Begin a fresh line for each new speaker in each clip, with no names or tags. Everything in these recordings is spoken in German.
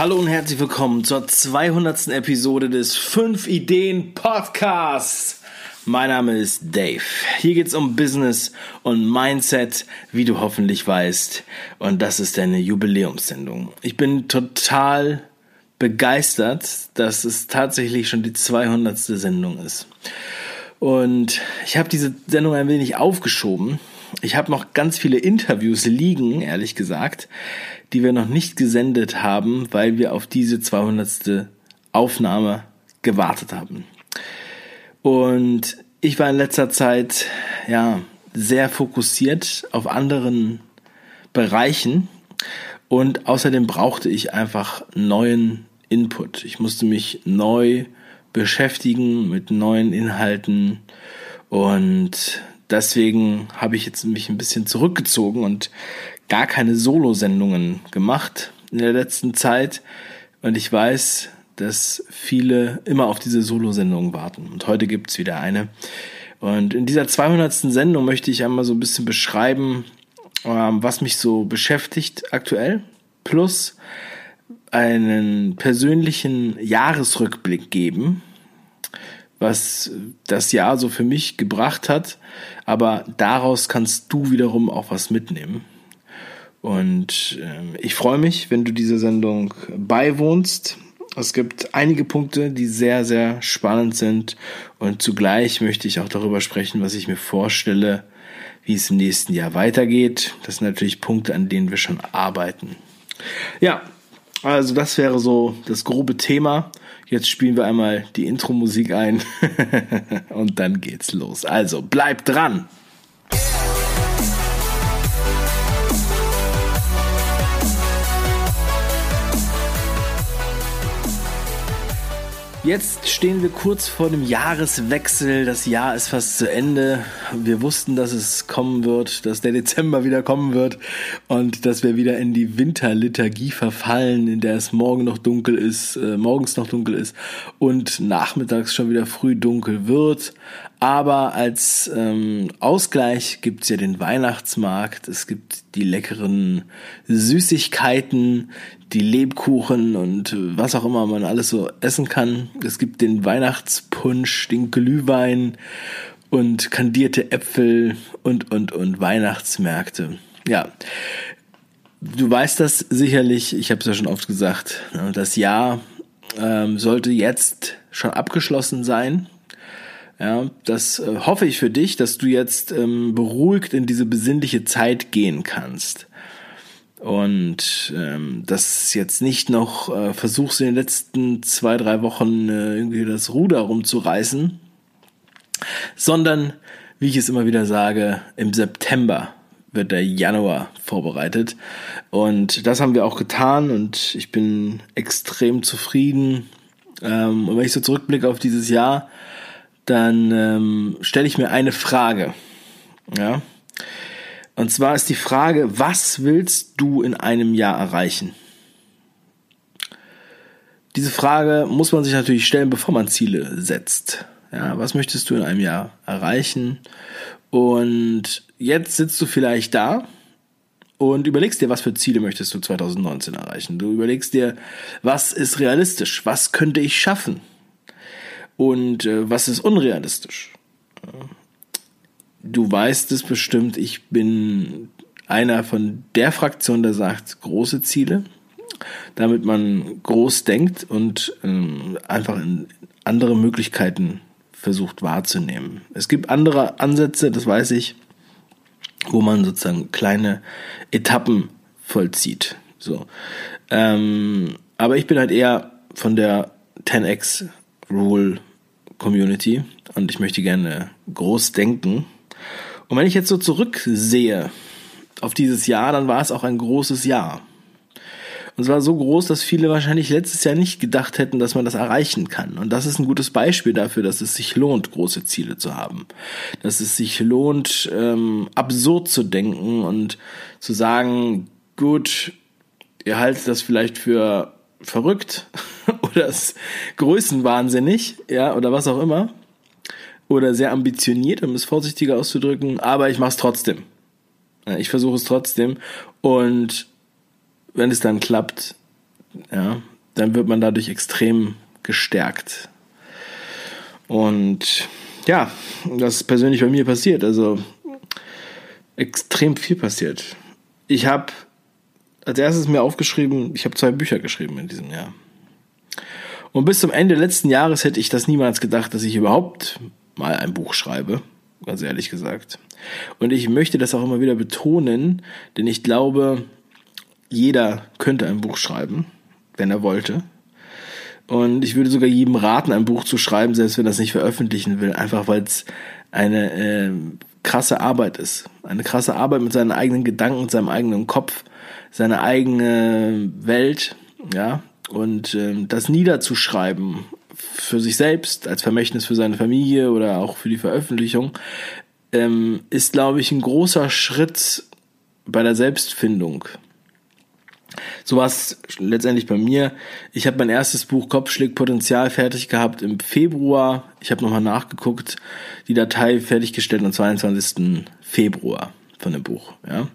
Hallo und herzlich willkommen zur 200. Episode des 5 Ideen Podcasts. Mein Name ist Dave. Hier geht's um Business und Mindset, wie du hoffentlich weißt. Und das ist deine Jubiläumssendung. Ich bin total begeistert, dass es tatsächlich schon die 200. Sendung ist. Und ich habe diese Sendung ein wenig aufgeschoben. Ich habe noch ganz viele Interviews liegen, ehrlich gesagt, die wir noch nicht gesendet haben, weil wir auf diese 200. Aufnahme gewartet haben. Und ich war in letzter Zeit ja sehr fokussiert auf anderen Bereichen und außerdem brauchte ich einfach neuen Input. Ich musste mich neu beschäftigen mit neuen Inhalten und deswegen habe ich jetzt mich ein bisschen zurückgezogen und gar keine Solo-Sendungen gemacht in der letzten Zeit. Und ich weiß, dass viele immer auf diese Solo-Sendungen warten. Und heute gibt's wieder eine. Und in dieser 200. Sendung möchte ich einmal so ein bisschen beschreiben, ähm, was mich so beschäftigt aktuell. Plus einen persönlichen Jahresrückblick geben, was das Jahr so für mich gebracht hat. Aber daraus kannst du wiederum auch was mitnehmen. Und äh, ich freue mich, wenn du dieser Sendung beiwohnst. Es gibt einige Punkte, die sehr, sehr spannend sind. Und zugleich möchte ich auch darüber sprechen, was ich mir vorstelle, wie es im nächsten Jahr weitergeht. Das sind natürlich Punkte, an denen wir schon arbeiten. Ja, also das wäre so das grobe Thema. Jetzt spielen wir einmal die Intro-Musik ein und dann geht's los. Also bleibt dran! Jetzt stehen wir kurz vor dem Jahreswechsel. Das Jahr ist fast zu Ende. Wir wussten, dass es kommen wird, dass der Dezember wieder kommen wird und dass wir wieder in die Winterliturgie verfallen, in der es morgen noch dunkel ist, äh, morgens noch dunkel ist und nachmittags schon wieder früh dunkel wird. Aber als ähm, Ausgleich gibt's ja den Weihnachtsmarkt, es gibt die leckeren Süßigkeiten, die Lebkuchen und was auch immer man alles so essen kann. Es gibt den Weihnachtspunsch, den Glühwein und kandierte Äpfel und, und, und Weihnachtsmärkte. Ja, du weißt das sicherlich, ich habe es ja schon oft gesagt, ne, das Jahr ähm, sollte jetzt schon abgeschlossen sein. Ja, das äh, hoffe ich für dich, dass du jetzt ähm, beruhigt in diese besinnliche Zeit gehen kannst. Und ähm, das jetzt nicht noch äh, versuchst in den letzten zwei, drei Wochen äh, irgendwie das Ruder rumzureißen, sondern, wie ich es immer wieder sage, im September wird der Januar vorbereitet. Und das haben wir auch getan und ich bin extrem zufrieden. Ähm, und wenn ich so zurückblicke auf dieses Jahr, dann ähm, stelle ich mir eine Frage. Ja. Und zwar ist die Frage, was willst du in einem Jahr erreichen? Diese Frage muss man sich natürlich stellen, bevor man Ziele setzt. Ja, was möchtest du in einem Jahr erreichen? Und jetzt sitzt du vielleicht da und überlegst dir, was für Ziele möchtest du 2019 erreichen. Du überlegst dir, was ist realistisch? Was könnte ich schaffen? Und äh, was ist unrealistisch. Du weißt es bestimmt, ich bin einer von der Fraktion, der sagt, große Ziele, damit man groß denkt und ähm, einfach in andere Möglichkeiten versucht wahrzunehmen. Es gibt andere Ansätze, das weiß ich, wo man sozusagen kleine Etappen vollzieht. So. Ähm, aber ich bin halt eher von der 10x Rule Community und ich möchte gerne groß denken. Und wenn ich jetzt so zurücksehe auf dieses Jahr, dann war es auch ein großes Jahr. Und es war so groß, dass viele wahrscheinlich letztes Jahr nicht gedacht hätten, dass man das erreichen kann. Und das ist ein gutes Beispiel dafür, dass es sich lohnt, große Ziele zu haben. Dass es sich lohnt, ähm, absurd zu denken und zu sagen, gut, ihr haltet das vielleicht für verrückt oder ist größenwahnsinnig, ja, oder was auch immer. Oder sehr ambitioniert, um es vorsichtiger auszudrücken, aber ich mache es trotzdem. Ich versuche es trotzdem. Und wenn es dann klappt, ja, dann wird man dadurch extrem gestärkt. Und ja, das ist persönlich bei mir passiert. Also extrem viel passiert. Ich habe als erstes mir aufgeschrieben, ich habe zwei Bücher geschrieben in diesem Jahr. Und bis zum Ende letzten Jahres hätte ich das niemals gedacht, dass ich überhaupt mal ein Buch schreibe, ganz ehrlich gesagt. Und ich möchte das auch immer wieder betonen, denn ich glaube, jeder könnte ein Buch schreiben, wenn er wollte. Und ich würde sogar jedem raten, ein Buch zu schreiben, selbst wenn er es nicht veröffentlichen will, einfach weil es eine äh, krasse Arbeit ist. Eine krasse Arbeit mit seinen eigenen Gedanken, seinem eigenen Kopf, seine eigene Welt, ja. Und äh, das niederzuschreiben für sich selbst, als Vermächtnis für seine Familie oder auch für die Veröffentlichung, ähm, ist, glaube ich, ein großer Schritt bei der Selbstfindung. So war es letztendlich bei mir. Ich habe mein erstes Buch Kopfschlägpotenzial fertig gehabt im Februar. Ich habe nochmal nachgeguckt, die Datei fertiggestellt am 22. Februar von dem Buch. Ja?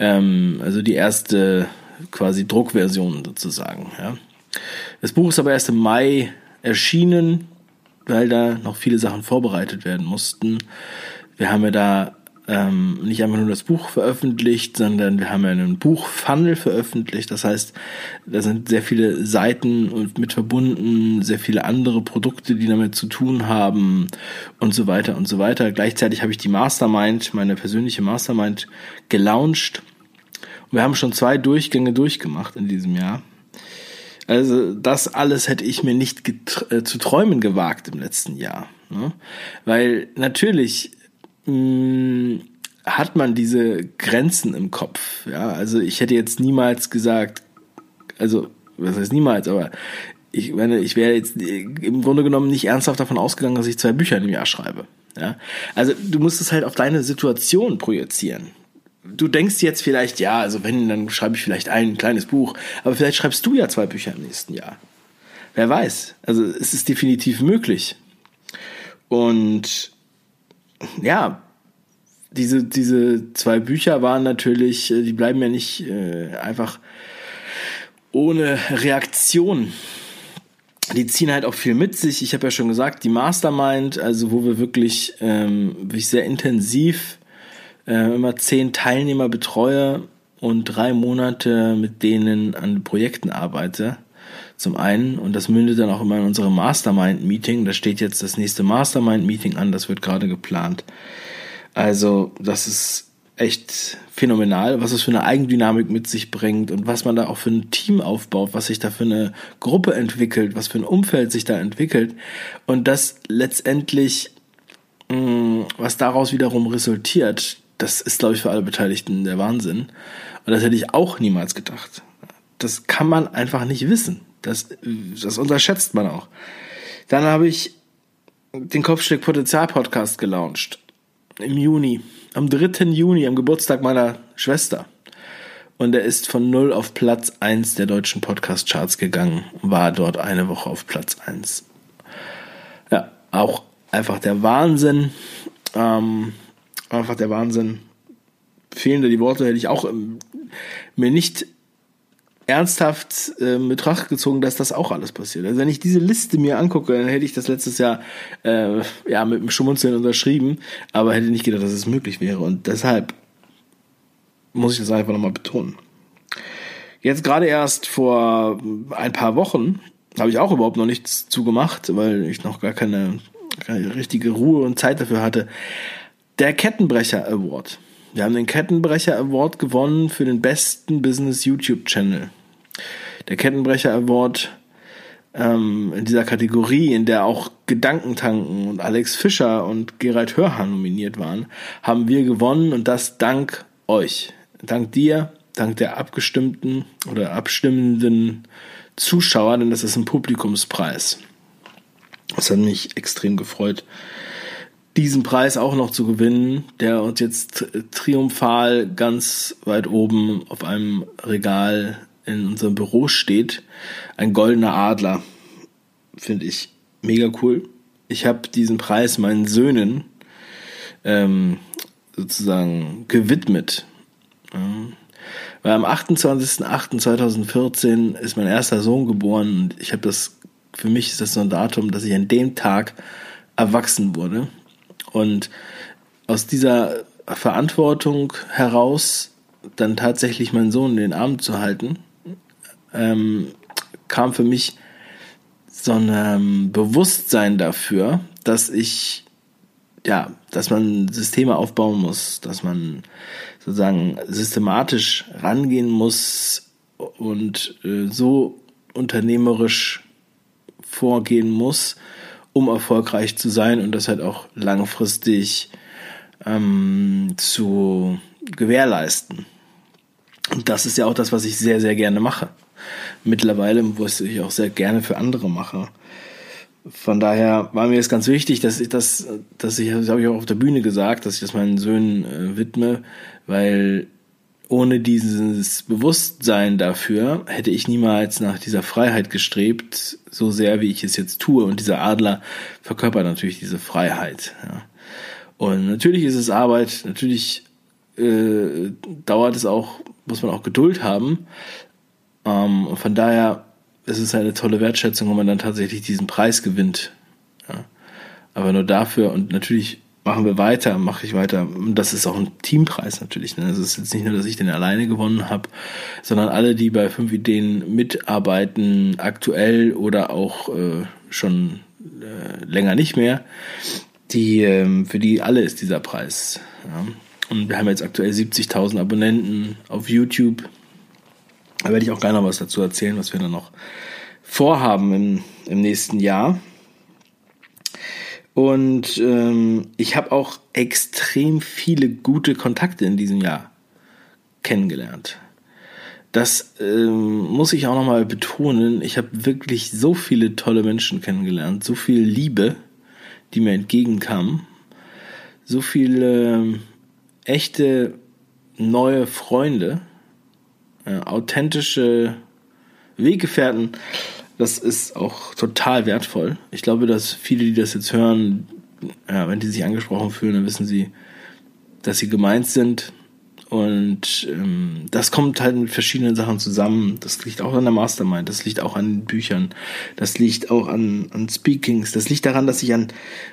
Ähm, also die erste quasi Druckversion sozusagen. Ja? Das Buch ist aber erst im Mai erschienen, weil da noch viele Sachen vorbereitet werden mussten. Wir haben ja da ähm, nicht einfach nur das Buch veröffentlicht, sondern wir haben ja einen Buchfunnel veröffentlicht. Das heißt, da sind sehr viele Seiten mit verbunden, sehr viele andere Produkte, die damit zu tun haben und so weiter und so weiter. Gleichzeitig habe ich die Mastermind, meine persönliche Mastermind, gelauncht. Wir haben schon zwei Durchgänge durchgemacht in diesem Jahr. Also das alles hätte ich mir nicht äh, zu träumen gewagt im letzten Jahr. Ne? Weil natürlich mh, hat man diese Grenzen im Kopf. Ja, also ich hätte jetzt niemals gesagt, also was heißt niemals, aber ich meine, ich wäre jetzt im Grunde genommen nicht ernsthaft davon ausgegangen, dass ich zwei Bücher im Jahr schreibe. Ja, also du musst es halt auf deine Situation projizieren. Du denkst jetzt vielleicht, ja, also wenn, dann schreibe ich vielleicht ein kleines Buch, aber vielleicht schreibst du ja zwei Bücher im nächsten Jahr. Wer weiß. Also es ist definitiv möglich. Und ja, diese, diese zwei Bücher waren natürlich, äh, die bleiben ja nicht äh, einfach ohne Reaktion. Die ziehen halt auch viel mit sich. Ich habe ja schon gesagt, die Mastermind, also wo wir wirklich, ähm, wirklich sehr intensiv äh, immer zehn Teilnehmer betreue und drei Monate mit denen an Projekten arbeite. Zum einen, und das mündet dann auch immer in unserem Mastermind-Meeting. Da steht jetzt das nächste Mastermind-Meeting an, das wird gerade geplant. Also, das ist echt phänomenal, was es für eine Eigendynamik mit sich bringt und was man da auch für ein Team aufbaut, was sich da für eine Gruppe entwickelt, was für ein Umfeld sich da entwickelt und das letztendlich, mm, was daraus wiederum resultiert, das ist, glaube ich, für alle Beteiligten der Wahnsinn. Und das hätte ich auch niemals gedacht. Das kann man einfach nicht wissen. Das, das unterschätzt man auch. Dann habe ich den Kopfschläg Potenzial Podcast gelauncht. Im Juni. Am 3. Juni, am Geburtstag meiner Schwester. Und er ist von 0 auf Platz 1 der deutschen Podcast-Charts gegangen. War dort eine Woche auf Platz 1. Ja, auch einfach der Wahnsinn. Ähm, einfach der Wahnsinn. Fehlende die Worte hätte ich auch ähm, mir nicht ernsthaft äh, in Betracht gezogen, dass das auch alles passiert. Also wenn ich diese Liste mir angucke, dann hätte ich das letztes Jahr äh, ja mit dem Schmunzeln unterschrieben, aber hätte nicht gedacht, dass es möglich wäre. Und deshalb muss ich das einfach nochmal betonen. Jetzt gerade erst vor ein paar Wochen habe ich auch überhaupt noch nichts zugemacht, weil ich noch gar keine, keine richtige Ruhe und Zeit dafür hatte. Der Kettenbrecher Award. Wir haben den Kettenbrecher Award gewonnen für den besten Business YouTube Channel der Kettenbrecher Award ähm, in dieser Kategorie, in der auch Gedankentanken und Alex Fischer und Gerald Hörhan nominiert waren, haben wir gewonnen und das dank euch. Dank dir, dank der abgestimmten oder abstimmenden Zuschauer, denn das ist ein Publikumspreis. Das hat mich extrem gefreut, diesen Preis auch noch zu gewinnen, der uns jetzt triumphal ganz weit oben auf einem Regal in unserem Büro steht. Ein goldener Adler. Finde ich mega cool. Ich habe diesen Preis meinen Söhnen ähm, sozusagen gewidmet. Weil am 28.08.2014 ist mein erster Sohn geboren und ich habe das, für mich ist das so ein Datum, dass ich an dem Tag erwachsen wurde. Und aus dieser Verantwortung heraus dann tatsächlich meinen Sohn in den Arm zu halten, ähm, kam für mich so ein ähm, Bewusstsein dafür, dass ich, ja, dass man Systeme aufbauen muss, dass man sozusagen systematisch rangehen muss und äh, so unternehmerisch vorgehen muss, um erfolgreich zu sein und das halt auch langfristig ähm, zu gewährleisten. Und das ist ja auch das, was ich sehr, sehr gerne mache. Mittlerweile, was ich auch sehr gerne für andere mache. Von daher war mir es ganz wichtig, dass ich das, dass ich, das habe ich auch auf der Bühne gesagt, dass ich das meinen Söhnen äh, widme, weil ohne dieses Bewusstsein dafür hätte ich niemals nach dieser Freiheit gestrebt, so sehr wie ich es jetzt tue. Und dieser Adler verkörpert natürlich diese Freiheit. Ja. Und natürlich ist es Arbeit, natürlich äh, dauert es auch, muss man auch Geduld haben. Ähm, und von daher ist es eine tolle Wertschätzung, wenn man dann tatsächlich diesen Preis gewinnt. Ja. Aber nur dafür und natürlich machen wir weiter, mache ich weiter. Und das ist auch ein Teampreis natürlich. Ne? Es ist jetzt nicht nur, dass ich den alleine gewonnen habe, sondern alle, die bei fünf Ideen mitarbeiten, aktuell oder auch äh, schon äh, länger nicht mehr, die, äh, für die alle ist dieser Preis. Ja? Und wir haben jetzt aktuell 70.000 Abonnenten auf YouTube. Da werde ich auch gerne noch was dazu erzählen, was wir dann noch vorhaben im, im nächsten Jahr. Und ähm, ich habe auch extrem viele gute Kontakte in diesem Jahr kennengelernt. Das ähm, muss ich auch nochmal betonen. Ich habe wirklich so viele tolle Menschen kennengelernt, so viel Liebe, die mir entgegenkam, so viele ähm, echte neue Freunde, äh, authentische Weggefährten, das ist auch total wertvoll. Ich glaube, dass viele, die das jetzt hören, ja, wenn die sich angesprochen fühlen, dann wissen sie, dass sie gemeint sind. Und ähm, das kommt halt mit verschiedenen Sachen zusammen. Das liegt auch an der Mastermind, das liegt auch an Büchern, das liegt auch an, an Speakings, das liegt daran, dass ich an,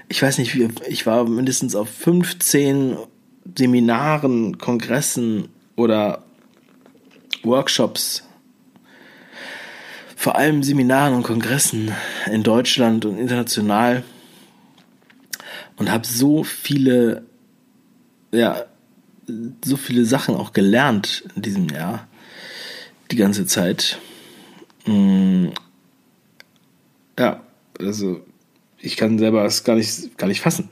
ich weiß nicht, wie, ich war mindestens auf 15 Seminaren, Kongressen oder Workshops, vor allem Seminaren und Kongressen in Deutschland und international und habe so viele, ja, so viele Sachen auch gelernt in diesem Jahr, die ganze Zeit. Mm, ja, also ich kann selber es gar nicht, gar nicht fassen.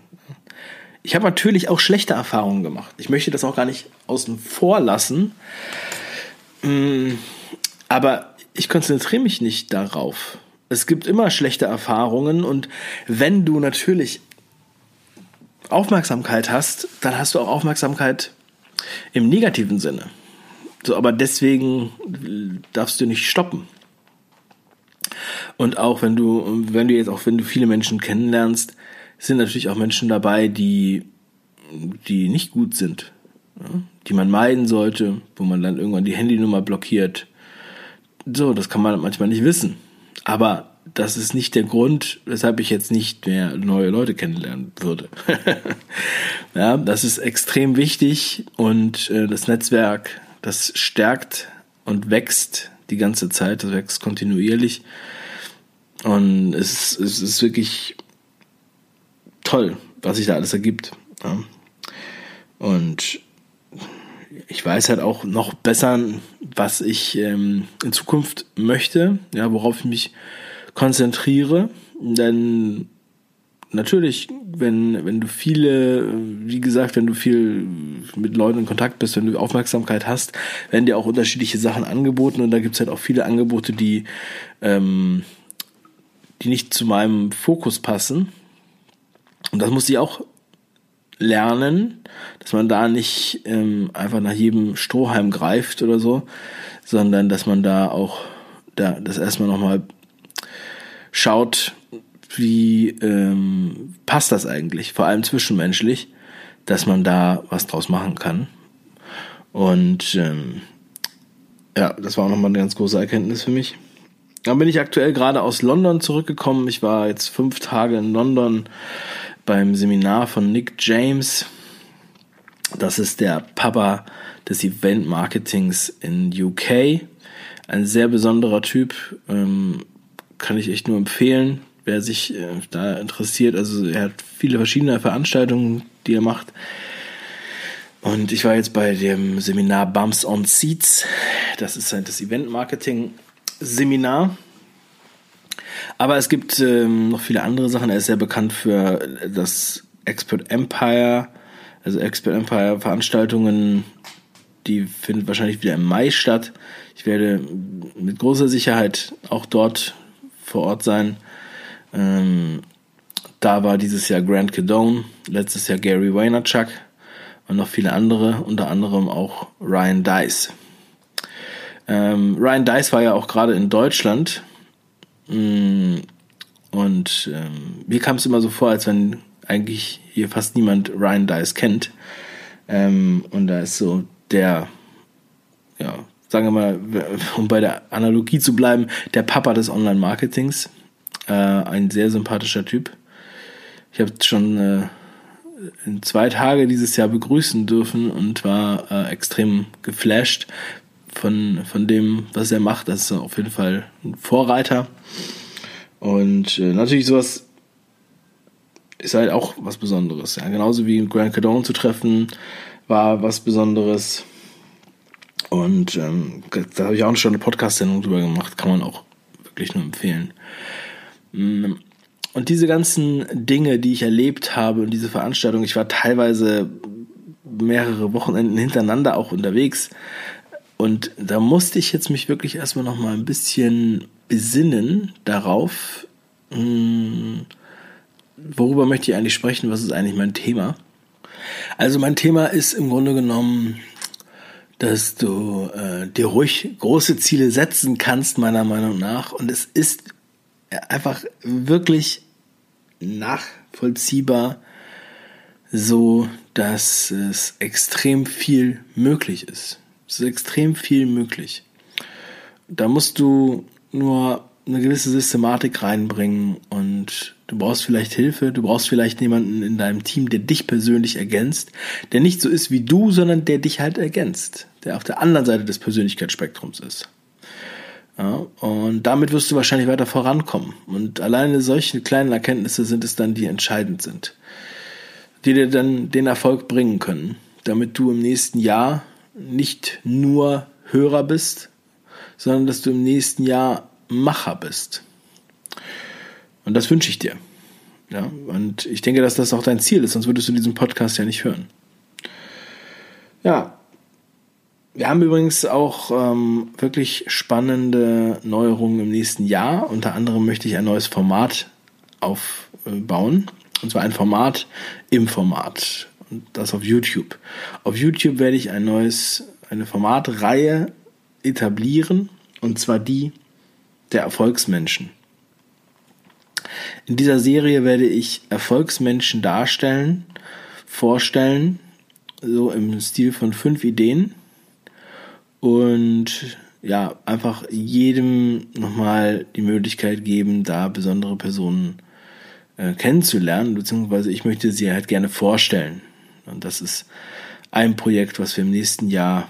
Ich habe natürlich auch schlechte Erfahrungen gemacht. Ich möchte das auch gar nicht außen vor lassen. Mm, aber ich konzentriere mich nicht darauf. Es gibt immer schlechte Erfahrungen und wenn du natürlich Aufmerksamkeit hast, dann hast du auch Aufmerksamkeit im negativen Sinne. So, aber deswegen darfst du nicht stoppen. Und auch wenn du, wenn du jetzt auch, wenn du viele Menschen kennenlernst, sind natürlich auch Menschen dabei, die, die nicht gut sind, die man meiden sollte, wo man dann irgendwann die Handynummer blockiert. So, das kann man manchmal nicht wissen. Aber das ist nicht der Grund, weshalb ich jetzt nicht mehr neue Leute kennenlernen würde. ja, das ist extrem wichtig und äh, das Netzwerk, das stärkt und wächst die ganze Zeit, das wächst kontinuierlich. Und es, es ist wirklich toll, was sich da alles ergibt. Und ich weiß halt auch noch besser, was ich ähm, in Zukunft möchte, ja, worauf ich mich konzentriere. Denn natürlich, wenn, wenn du viele, wie gesagt, wenn du viel mit Leuten in Kontakt bist, wenn du Aufmerksamkeit hast, werden dir auch unterschiedliche Sachen angeboten und da gibt es halt auch viele Angebote, die, ähm, die nicht zu meinem Fokus passen. Und das muss ich auch lernen, dass man da nicht ähm, einfach nach jedem Strohhalm greift oder so, sondern dass man da auch da das erstmal nochmal schaut, wie ähm, passt das eigentlich, vor allem zwischenmenschlich, dass man da was draus machen kann. Und ähm, ja, das war auch nochmal eine ganz große Erkenntnis für mich. Dann bin ich aktuell gerade aus London zurückgekommen. Ich war jetzt fünf Tage in London beim Seminar von Nick James. Das ist der Papa des Event Marketings in UK. Ein sehr besonderer Typ. Ähm, kann ich echt nur empfehlen, wer sich äh, da interessiert. Also er hat viele verschiedene Veranstaltungen, die er macht. Und ich war jetzt bei dem Seminar Bumps on Seats. Das ist halt das Event Marketing Seminar. Aber es gibt ähm, noch viele andere Sachen. Er ist sehr bekannt für das Expert Empire, also Expert Empire Veranstaltungen, die findet wahrscheinlich wieder im Mai statt. Ich werde mit großer Sicherheit auch dort vor Ort sein. Ähm, da war dieses Jahr Grant Cadone, letztes Jahr Gary Vaynerchuk und noch viele andere, unter anderem auch Ryan Dice. Ähm, Ryan Dice war ja auch gerade in Deutschland und ähm, mir kam es immer so vor, als wenn eigentlich hier fast niemand Ryan Dice kennt. Ähm, und da ist so der, ja, sagen wir mal, um bei der Analogie zu bleiben, der Papa des Online-Marketings. Äh, ein sehr sympathischer Typ. Ich habe schon äh, zwei Tage dieses Jahr begrüßen dürfen und war äh, extrem geflasht von, von dem, was er macht. Das ist auf jeden Fall ein Vorreiter. Und äh, natürlich sowas ist halt auch was Besonderes. Ja. Genauso wie Grant Cardone zu treffen war was Besonderes. Und ähm, da habe ich auch schon eine Podcast-Sendung drüber gemacht. Kann man auch wirklich nur empfehlen. Mm, und diese ganzen Dinge, die ich erlebt habe und diese Veranstaltung, ich war teilweise mehrere Wochenenden hintereinander auch unterwegs. Und da musste ich jetzt mich wirklich erstmal noch mal ein bisschen besinnen darauf, hm, worüber möchte ich eigentlich sprechen, was ist eigentlich mein Thema. Also mein Thema ist im Grunde genommen, dass du äh, dir ruhig große Ziele setzen kannst, meiner Meinung nach. Und es ist einfach wirklich nachvollziehbar so, dass es extrem viel möglich ist. Es ist extrem viel möglich. Da musst du nur eine gewisse Systematik reinbringen und du brauchst vielleicht Hilfe, du brauchst vielleicht jemanden in deinem Team, der dich persönlich ergänzt, der nicht so ist wie du, sondern der dich halt ergänzt, der auf der anderen Seite des Persönlichkeitsspektrums ist. Ja, und damit wirst du wahrscheinlich weiter vorankommen. Und alleine solche kleinen Erkenntnisse sind es dann, die entscheidend sind, die dir dann den Erfolg bringen können, damit du im nächsten Jahr nicht nur Hörer bist, sondern dass du im nächsten Jahr Macher bist. Und das wünsche ich dir. Ja, und ich denke, dass das auch dein Ziel ist, sonst würdest du diesen Podcast ja nicht hören. Ja, wir haben übrigens auch ähm, wirklich spannende Neuerungen im nächsten Jahr. Unter anderem möchte ich ein neues Format aufbauen. Und zwar ein Format im Format. Das auf YouTube. Auf YouTube werde ich ein neues, eine Formatreihe etablieren. Und zwar die der Erfolgsmenschen. In dieser Serie werde ich Erfolgsmenschen darstellen, vorstellen, so im Stil von fünf Ideen und ja, einfach jedem nochmal die Möglichkeit geben, da besondere Personen äh, kennenzulernen, beziehungsweise ich möchte sie halt gerne vorstellen. Und das ist ein Projekt, was wir im nächsten Jahr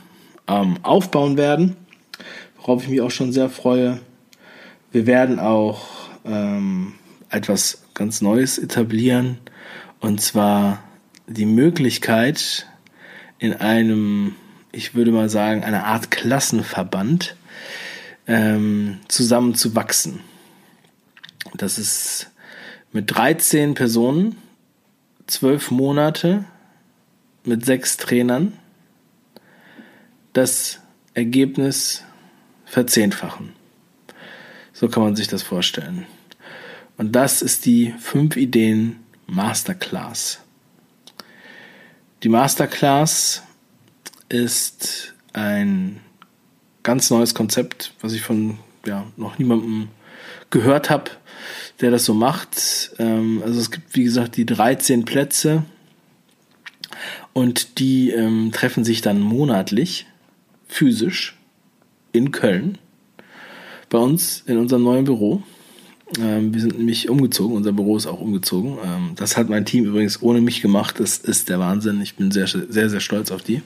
ähm, aufbauen werden, worauf ich mich auch schon sehr freue. Wir werden auch ähm, etwas ganz Neues etablieren, und zwar die Möglichkeit, in einem ich würde mal sagen, eine Art Klassenverband ähm, zusammenzuwachsen. Das ist mit 13 Personen, 12 Monate, mit sechs Trainern, das Ergebnis verzehnfachen. So kann man sich das vorstellen. Und das ist die 5 Ideen Masterclass. Die Masterclass ist ein ganz neues Konzept, was ich von ja, noch niemandem gehört habe, der das so macht. Ähm, also es gibt, wie gesagt, die 13 Plätze und die ähm, treffen sich dann monatlich, physisch, in Köln. Bei uns in unserem neuen Büro. Ähm, wir sind nämlich umgezogen, unser Büro ist auch umgezogen. Ähm, das hat mein Team übrigens ohne mich gemacht. Das ist der Wahnsinn. Ich bin sehr, sehr, sehr stolz auf die.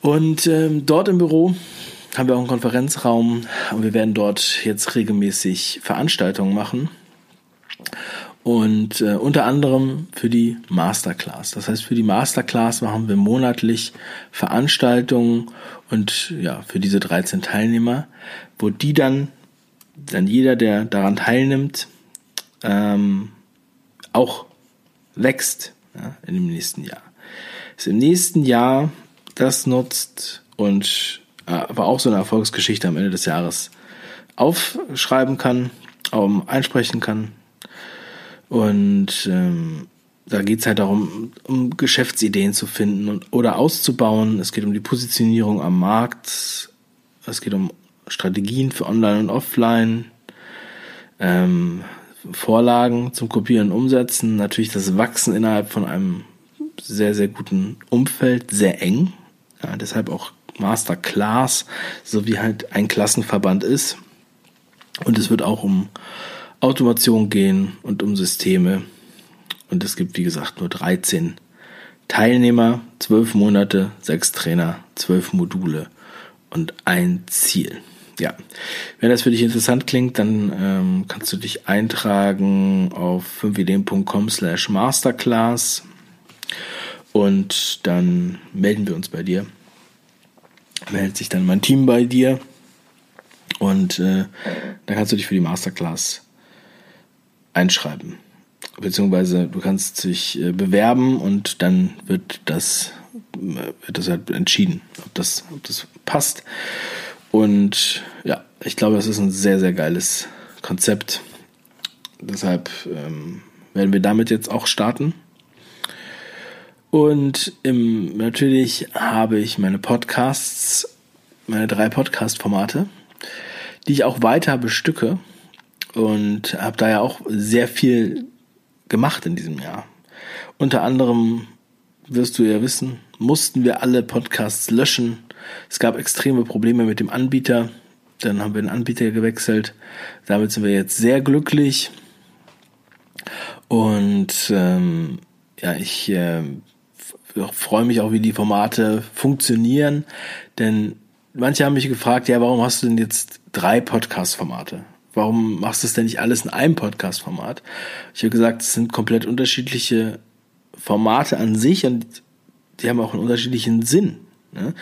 Und ähm, dort im Büro haben wir auch einen Konferenzraum und wir werden dort jetzt regelmäßig Veranstaltungen machen. Und äh, unter anderem für die Masterclass. Das heißt, für die Masterclass machen wir monatlich Veranstaltungen und ja, für diese 13 Teilnehmer, wo die dann, dann jeder, der daran teilnimmt, ähm, auch wächst ja, in dem nächsten Jahr. Ist im nächsten Jahr das nutzt und äh, aber auch so eine Erfolgsgeschichte am Ende des Jahres aufschreiben kann, ähm, einsprechen kann. Und ähm, da geht es halt darum, um Geschäftsideen zu finden und, oder auszubauen. Es geht um die Positionierung am Markt. Es geht um Strategien für Online und Offline. Ähm, Vorlagen zum Kopieren und Umsetzen. Natürlich das Wachsen innerhalb von einem sehr, sehr guten Umfeld, sehr eng. Ja, deshalb auch Masterclass, so wie halt ein Klassenverband ist. Und es wird auch um Automation gehen und um Systeme. Und es gibt, wie gesagt, nur 13 Teilnehmer, 12 Monate, 6 Trainer, 12 Module und ein Ziel. Ja, wenn das für dich interessant klingt, dann ähm, kannst du dich eintragen auf 5ideen.com slash masterclass und dann melden wir uns bei dir. Meldet sich dann mein Team bei dir. Und äh, dann kannst du dich für die Masterclass einschreiben. Beziehungsweise du kannst dich äh, bewerben und dann wird das, äh, wird das halt entschieden, ob das, ob das passt. Und ja, ich glaube, das ist ein sehr, sehr geiles Konzept. Deshalb ähm, werden wir damit jetzt auch starten. Und im, natürlich habe ich meine Podcasts, meine drei Podcast-Formate, die ich auch weiter bestücke und habe da ja auch sehr viel gemacht in diesem Jahr. Unter anderem, wirst du ja wissen, mussten wir alle Podcasts löschen. Es gab extreme Probleme mit dem Anbieter. Dann haben wir den Anbieter gewechselt. Damit sind wir jetzt sehr glücklich. Und ähm, ja, ich äh, freue mich auch, wie die Formate funktionieren, denn manche haben mich gefragt, ja, warum hast du denn jetzt drei Podcast-Formate? Warum machst du es denn nicht alles in einem Podcast-Format? Ich habe gesagt, es sind komplett unterschiedliche Formate an sich und die haben auch einen unterschiedlichen Sinn. Ne?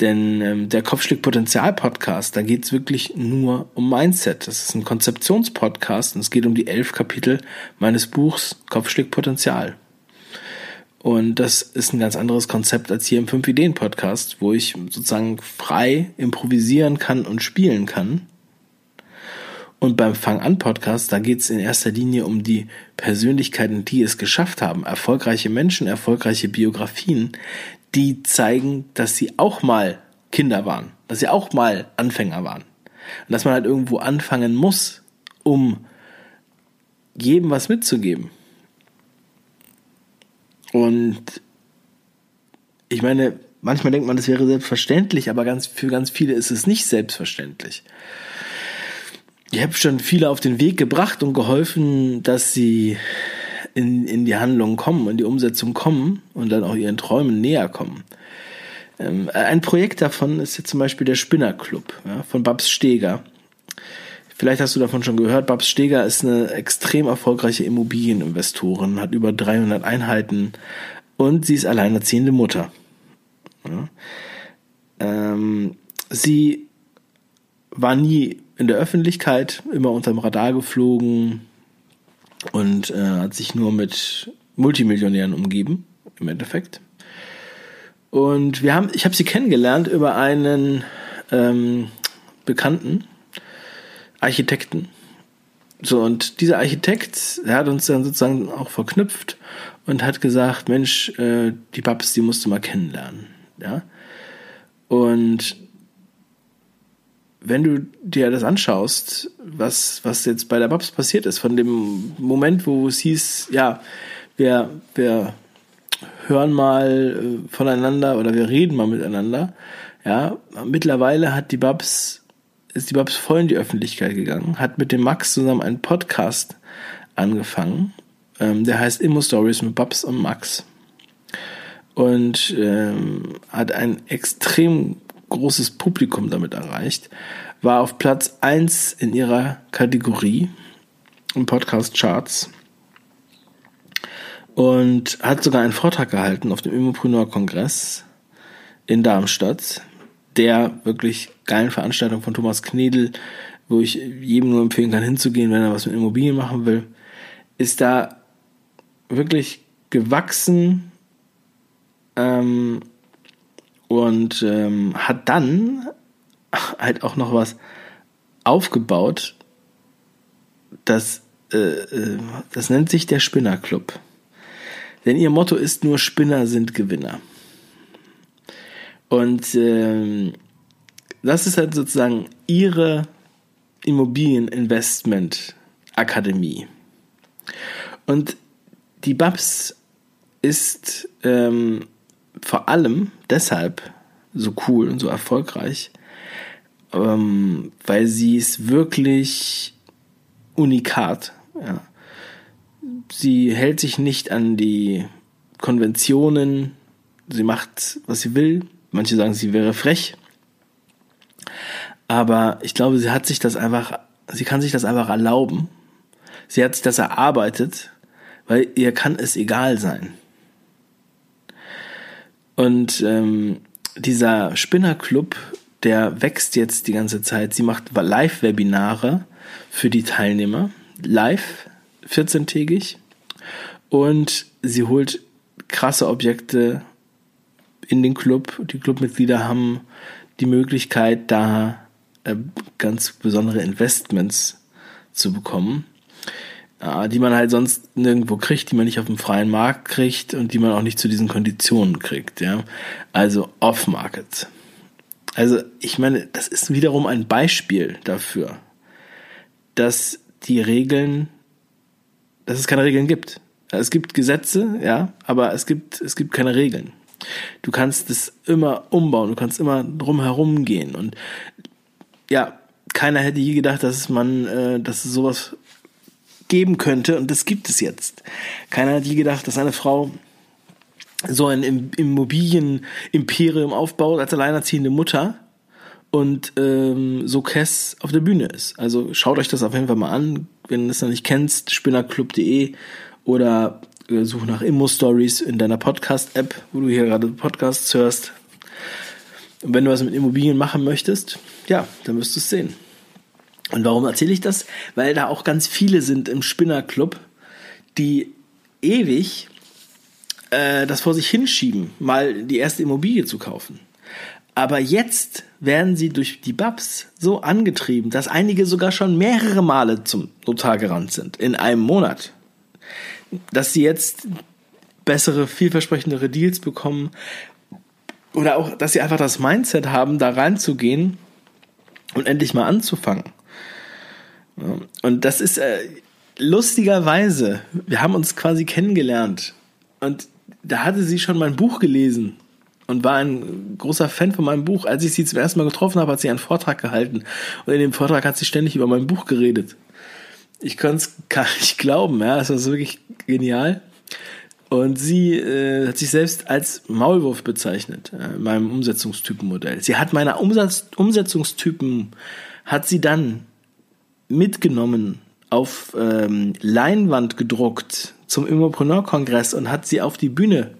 Denn ähm, der Kopfschläg-Potenzial-Podcast, da geht es wirklich nur um Mindset. Das ist ein Konzeptionspodcast und es geht um die elf Kapitel meines Buchs Kopfschläg-Potenzial. Und das ist ein ganz anderes Konzept als hier im 5-Ideen-Podcast, wo ich sozusagen frei improvisieren kann und spielen kann. Und beim Fang an Podcast, da geht es in erster Linie um die Persönlichkeiten, die es geschafft haben. Erfolgreiche Menschen, erfolgreiche Biografien, die zeigen, dass sie auch mal Kinder waren, dass sie auch mal Anfänger waren. Und dass man halt irgendwo anfangen muss, um jedem was mitzugeben. Und ich meine, manchmal denkt man, das wäre selbstverständlich, aber ganz, für ganz viele ist es nicht selbstverständlich. Ich habe schon viele auf den Weg gebracht und geholfen, dass sie in, in die Handlung kommen, in die Umsetzung kommen und dann auch ihren Träumen näher kommen. Ähm, ein Projekt davon ist jetzt zum Beispiel der Spinnerclub ja, von Babs Steger. Vielleicht hast du davon schon gehört. Babs Steger ist eine extrem erfolgreiche Immobilieninvestorin, hat über 300 Einheiten und sie ist alleinerziehende Mutter. Ja. Ähm, sie war nie in der Öffentlichkeit, immer unterm Radar geflogen und äh, hat sich nur mit Multimillionären umgeben, im Endeffekt. Und wir haben, ich habe sie kennengelernt über einen ähm, Bekannten, Architekten. So, und dieser Architekt, der hat uns dann sozusagen auch verknüpft und hat gesagt, Mensch, äh, die Babs, die musst du mal kennenlernen. Ja. Und wenn du dir das anschaust, was, was jetzt bei der Babs passiert ist, von dem Moment, wo es hieß, ja, wir, wir hören mal äh, voneinander oder wir reden mal miteinander, Ja, mittlerweile hat die Babs, ist die Babs voll in die Öffentlichkeit gegangen, hat mit dem Max zusammen einen Podcast angefangen. Ähm, der heißt Immo Stories mit Babs und Max. Und ähm, hat ein extrem großes Publikum damit erreicht. War auf Platz 1 in ihrer Kategorie im Podcast Charts und hat sogar einen Vortrag gehalten auf dem Immopreneur Kongress in Darmstadt, der wirklich geilen Veranstaltung von Thomas Knedel, wo ich jedem nur empfehlen kann hinzugehen, wenn er was mit Immobilien machen will, ist da wirklich gewachsen ähm, und ähm, hat dann halt auch noch was aufgebaut, das, äh, äh das nennt sich der Spinnerclub. Denn ihr Motto ist nur Spinner sind Gewinner. Und ähm, das ist halt sozusagen ihre Immobilieninvestment-Akademie. Und die Babs ist ähm, vor allem deshalb so cool und so erfolgreich, ähm, weil sie es wirklich unikat. Ja sie hält sich nicht an die Konventionen, sie macht, was sie will. Manche sagen, sie wäre frech. Aber ich glaube, sie hat sich das einfach, sie kann sich das einfach erlauben. Sie hat sich das erarbeitet, weil ihr kann es egal sein. Und ähm, dieser Spinnerclub, der wächst jetzt die ganze Zeit. Sie macht Live-Webinare für die Teilnehmer. Live, 14-tägig und sie holt krasse Objekte in den Club. Die Clubmitglieder haben die Möglichkeit, da äh, ganz besondere Investments zu bekommen, äh, die man halt sonst nirgendwo kriegt, die man nicht auf dem freien Markt kriegt und die man auch nicht zu diesen Konditionen kriegt. Ja? Also off-Market. Also ich meine, das ist wiederum ein Beispiel dafür, dass die Regeln dass es keine Regeln gibt. Es gibt Gesetze, ja, aber es gibt, es gibt keine Regeln. Du kannst es immer umbauen, du kannst immer drum herum gehen. Und ja, keiner hätte je gedacht, dass man, äh, dass es sowas geben könnte und das gibt es jetzt. Keiner hat je gedacht, dass eine Frau so ein Immobilienimperium aufbaut als alleinerziehende Mutter und ähm, so Kess auf der Bühne ist. Also schaut euch das auf jeden Fall mal an, wenn du es noch nicht kennst, spinnerclub.de oder äh, such nach Immo-Stories in deiner Podcast-App, wo du hier gerade Podcasts hörst. Und wenn du was mit Immobilien machen möchtest, ja, dann wirst du es sehen. Und warum erzähle ich das? Weil da auch ganz viele sind im Spinnerclub, die ewig äh, das vor sich hinschieben, mal die erste Immobilie zu kaufen. Aber jetzt werden sie durch die Babs so angetrieben, dass einige sogar schon mehrere Male zum Notar gerannt sind in einem Monat. Dass sie jetzt bessere, vielversprechendere Deals bekommen oder auch, dass sie einfach das Mindset haben, da reinzugehen und endlich mal anzufangen. Und das ist äh, lustigerweise, wir haben uns quasi kennengelernt und da hatte sie schon mein Buch gelesen und war ein großer Fan von meinem Buch. Als ich sie zum ersten Mal getroffen habe, hat sie einen Vortrag gehalten. Und in dem Vortrag hat sie ständig über mein Buch geredet. Ich konnte es gar nicht glauben, ja. Es war wirklich genial. Und sie äh, hat sich selbst als Maulwurf bezeichnet, äh, in meinem Umsetzungstypenmodell. Sie hat meine Umsatz Umsetzungstypen, hat sie dann mitgenommen, auf ähm, Leinwand gedruckt zum Immopreneur-Kongress und hat sie auf die Bühne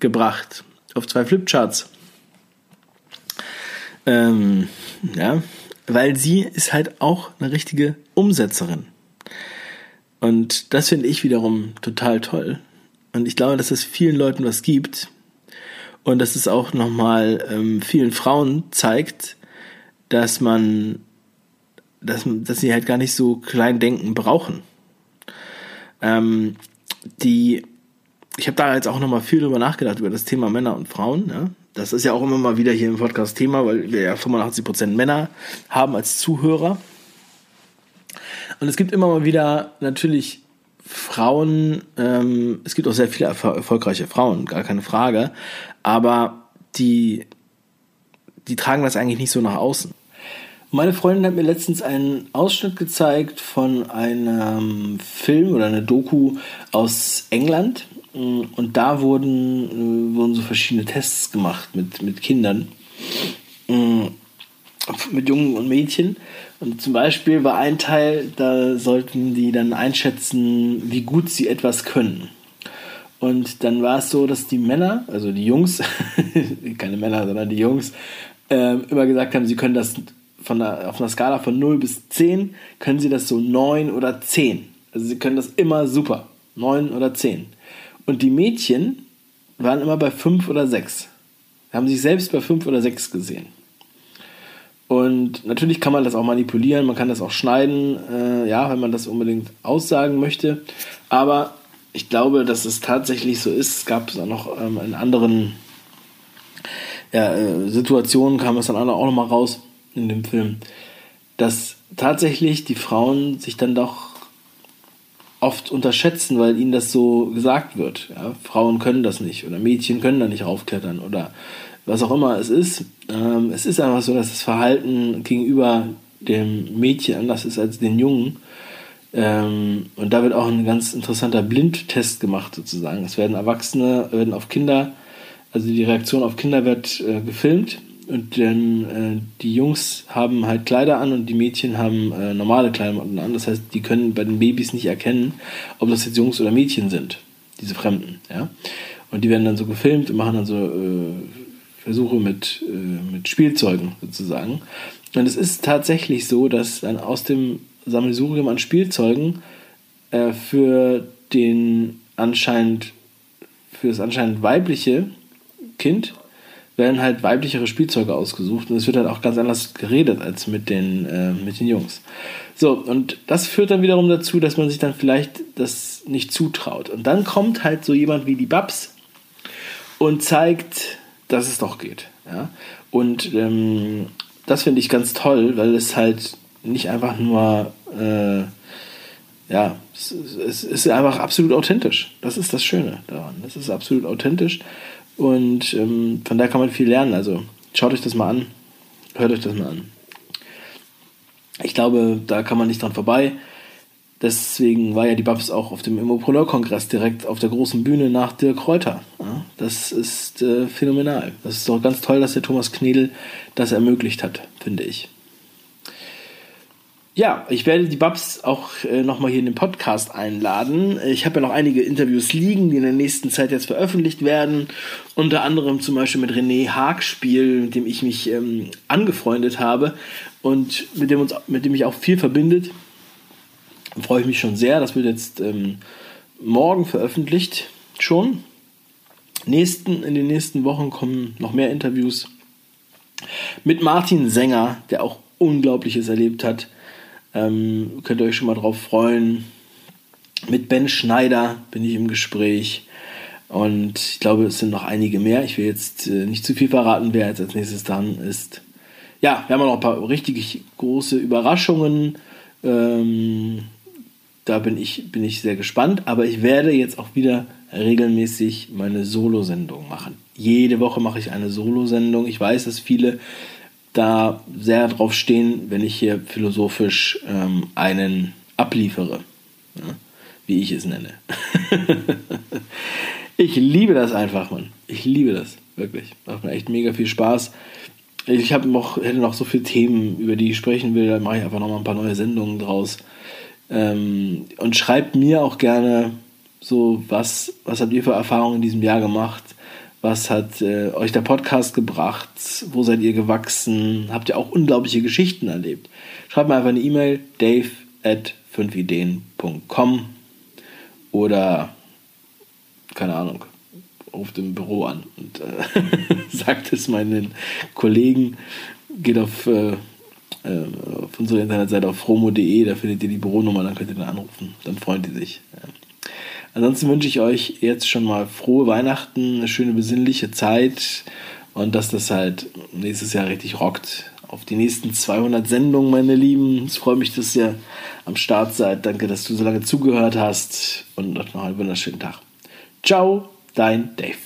gebracht auf zwei Flipcharts. Ähm, ja, weil sie ist halt auch eine richtige Umsetzerin. Und das finde ich wiederum total toll. Und ich glaube, dass es vielen Leuten was gibt. Und dass es auch nochmal ähm, vielen Frauen zeigt, dass man, dass, dass sie halt gar nicht so klein denken brauchen. Ähm, die ich habe da jetzt auch nochmal viel drüber nachgedacht, über das Thema Männer und Frauen. Ja? Das ist ja auch immer mal wieder hier im Podcast Thema, weil wir ja 85% Männer haben als Zuhörer. Und es gibt immer mal wieder natürlich Frauen, ähm, es gibt auch sehr viele erfolgreiche Frauen, gar keine Frage, aber die die tragen das eigentlich nicht so nach außen. Meine Freundin hat mir letztens einen Ausschnitt gezeigt von einem Film oder einer Doku aus England. Und da wurden, äh, wurden so verschiedene Tests gemacht mit, mit Kindern, äh, mit Jungen und Mädchen. Und zum Beispiel war ein Teil, da sollten die dann einschätzen, wie gut sie etwas können. Und dann war es so, dass die Männer, also die Jungs, keine Männer, sondern die Jungs, äh, immer gesagt haben, sie können das von der, auf einer Skala von 0 bis 10 können sie das so 9 oder 10. Also sie können das immer super. 9 oder 10. Und die Mädchen waren immer bei 5 oder 6. Sie haben sich selbst bei 5 oder 6 gesehen. Und natürlich kann man das auch manipulieren, man kann das auch schneiden, äh, ja, wenn man das unbedingt aussagen möchte. Aber ich glaube, dass es tatsächlich so ist. Es gab es auch noch ähm, in anderen ja, äh, Situationen, kam es dann auch noch mal raus in dem Film, dass tatsächlich die Frauen sich dann doch oft unterschätzen, weil ihnen das so gesagt wird. Ja, Frauen können das nicht oder Mädchen können da nicht raufklettern oder was auch immer es ist. Ähm, es ist einfach so, dass das Verhalten gegenüber dem Mädchen anders ist als den Jungen. Ähm, und da wird auch ein ganz interessanter Blindtest gemacht sozusagen. Es werden Erwachsene, werden auf Kinder, also die Reaktion auf Kinder wird äh, gefilmt und dann äh, die Jungs haben halt Kleider an und die Mädchen haben äh, normale Kleider an. Das heißt, die können bei den Babys nicht erkennen, ob das jetzt Jungs oder Mädchen sind, diese Fremden. Ja? Und die werden dann so gefilmt und machen dann so äh, Versuche mit, äh, mit Spielzeugen sozusagen. Und es ist tatsächlich so, dass dann aus dem Sammelsurium an Spielzeugen äh, für den anscheinend für das anscheinend weibliche Kind werden halt weiblichere Spielzeuge ausgesucht und es wird halt auch ganz anders geredet als mit den, äh, mit den Jungs. So, und das führt dann wiederum dazu, dass man sich dann vielleicht das nicht zutraut. Und dann kommt halt so jemand wie die Babs und zeigt, dass es doch geht. Ja? Und ähm, das finde ich ganz toll, weil es halt nicht einfach nur, äh, ja, es, es, ist einfach absolut authentisch. Das ist das Schöne daran. Es ist absolut authentisch und ähm, von daher kann man viel lernen. Also schaut euch das mal an. Hört euch das mal an. Ich glaube, da kann man nicht dran vorbei. Deswegen war ja die Babs auch auf dem Immopreneur-Kongress direkt auf der großen Bühne nach Dirk Kräuter. Ja, das ist äh, phänomenal. Das ist doch ganz toll, dass der Thomas Knedel das ermöglicht hat, finde ich. Ja, ich werde die Babs auch äh, nochmal hier in den Podcast einladen. Ich habe ja noch einige Interviews liegen, die in der nächsten Zeit jetzt veröffentlicht werden. Unter anderem zum Beispiel mit René Haagspiel, mit dem ich mich ähm, angefreundet habe und mit dem, uns, mit dem ich auch viel verbindet. Da freue ich mich schon sehr. Das wird jetzt ähm, morgen veröffentlicht schon. Nächsten, in den nächsten Wochen kommen noch mehr Interviews mit Martin Sänger, der auch Unglaubliches erlebt hat ähm, könnt ihr euch schon mal drauf freuen. Mit Ben Schneider bin ich im Gespräch. Und ich glaube, es sind noch einige mehr. Ich will jetzt äh, nicht zu viel verraten, wer jetzt als nächstes dran ist. Ja, wir haben noch ein paar richtig große Überraschungen. Ähm, da bin ich, bin ich sehr gespannt. Aber ich werde jetzt auch wieder regelmäßig meine Solo-Sendung machen. Jede Woche mache ich eine Solo-Sendung. Ich weiß, dass viele da sehr drauf stehen, wenn ich hier philosophisch ähm, einen abliefere, ja, wie ich es nenne. ich liebe das einfach, Mann. Ich liebe das, wirklich. Macht mir echt mega viel Spaß. Ich habe noch, hätte noch so viele Themen, über die ich sprechen will. Da mache ich einfach noch mal ein paar neue Sendungen draus. Ähm, und schreibt mir auch gerne so, was, was habt ihr für Erfahrungen in diesem Jahr gemacht? Was hat äh, euch der Podcast gebracht? Wo seid ihr gewachsen? Habt ihr auch unglaubliche Geschichten erlebt? Schreibt mir einfach eine E-Mail, dave at 5ideen.com oder, keine Ahnung, ruft im Büro an und äh, sagt es meinen Kollegen. Geht auf, äh, äh auf unsere Internetseite auf fromo.de, da findet ihr die Büronummer, dann könnt ihr dann anrufen. Dann freuen die sich. Ja. Ansonsten wünsche ich euch jetzt schon mal frohe Weihnachten, eine schöne besinnliche Zeit und dass das halt nächstes Jahr richtig rockt. Auf die nächsten 200 Sendungen, meine Lieben. Es freut mich, dass ihr am Start seid. Danke, dass du so lange zugehört hast und noch einen wunderschönen Tag. Ciao, dein Dave.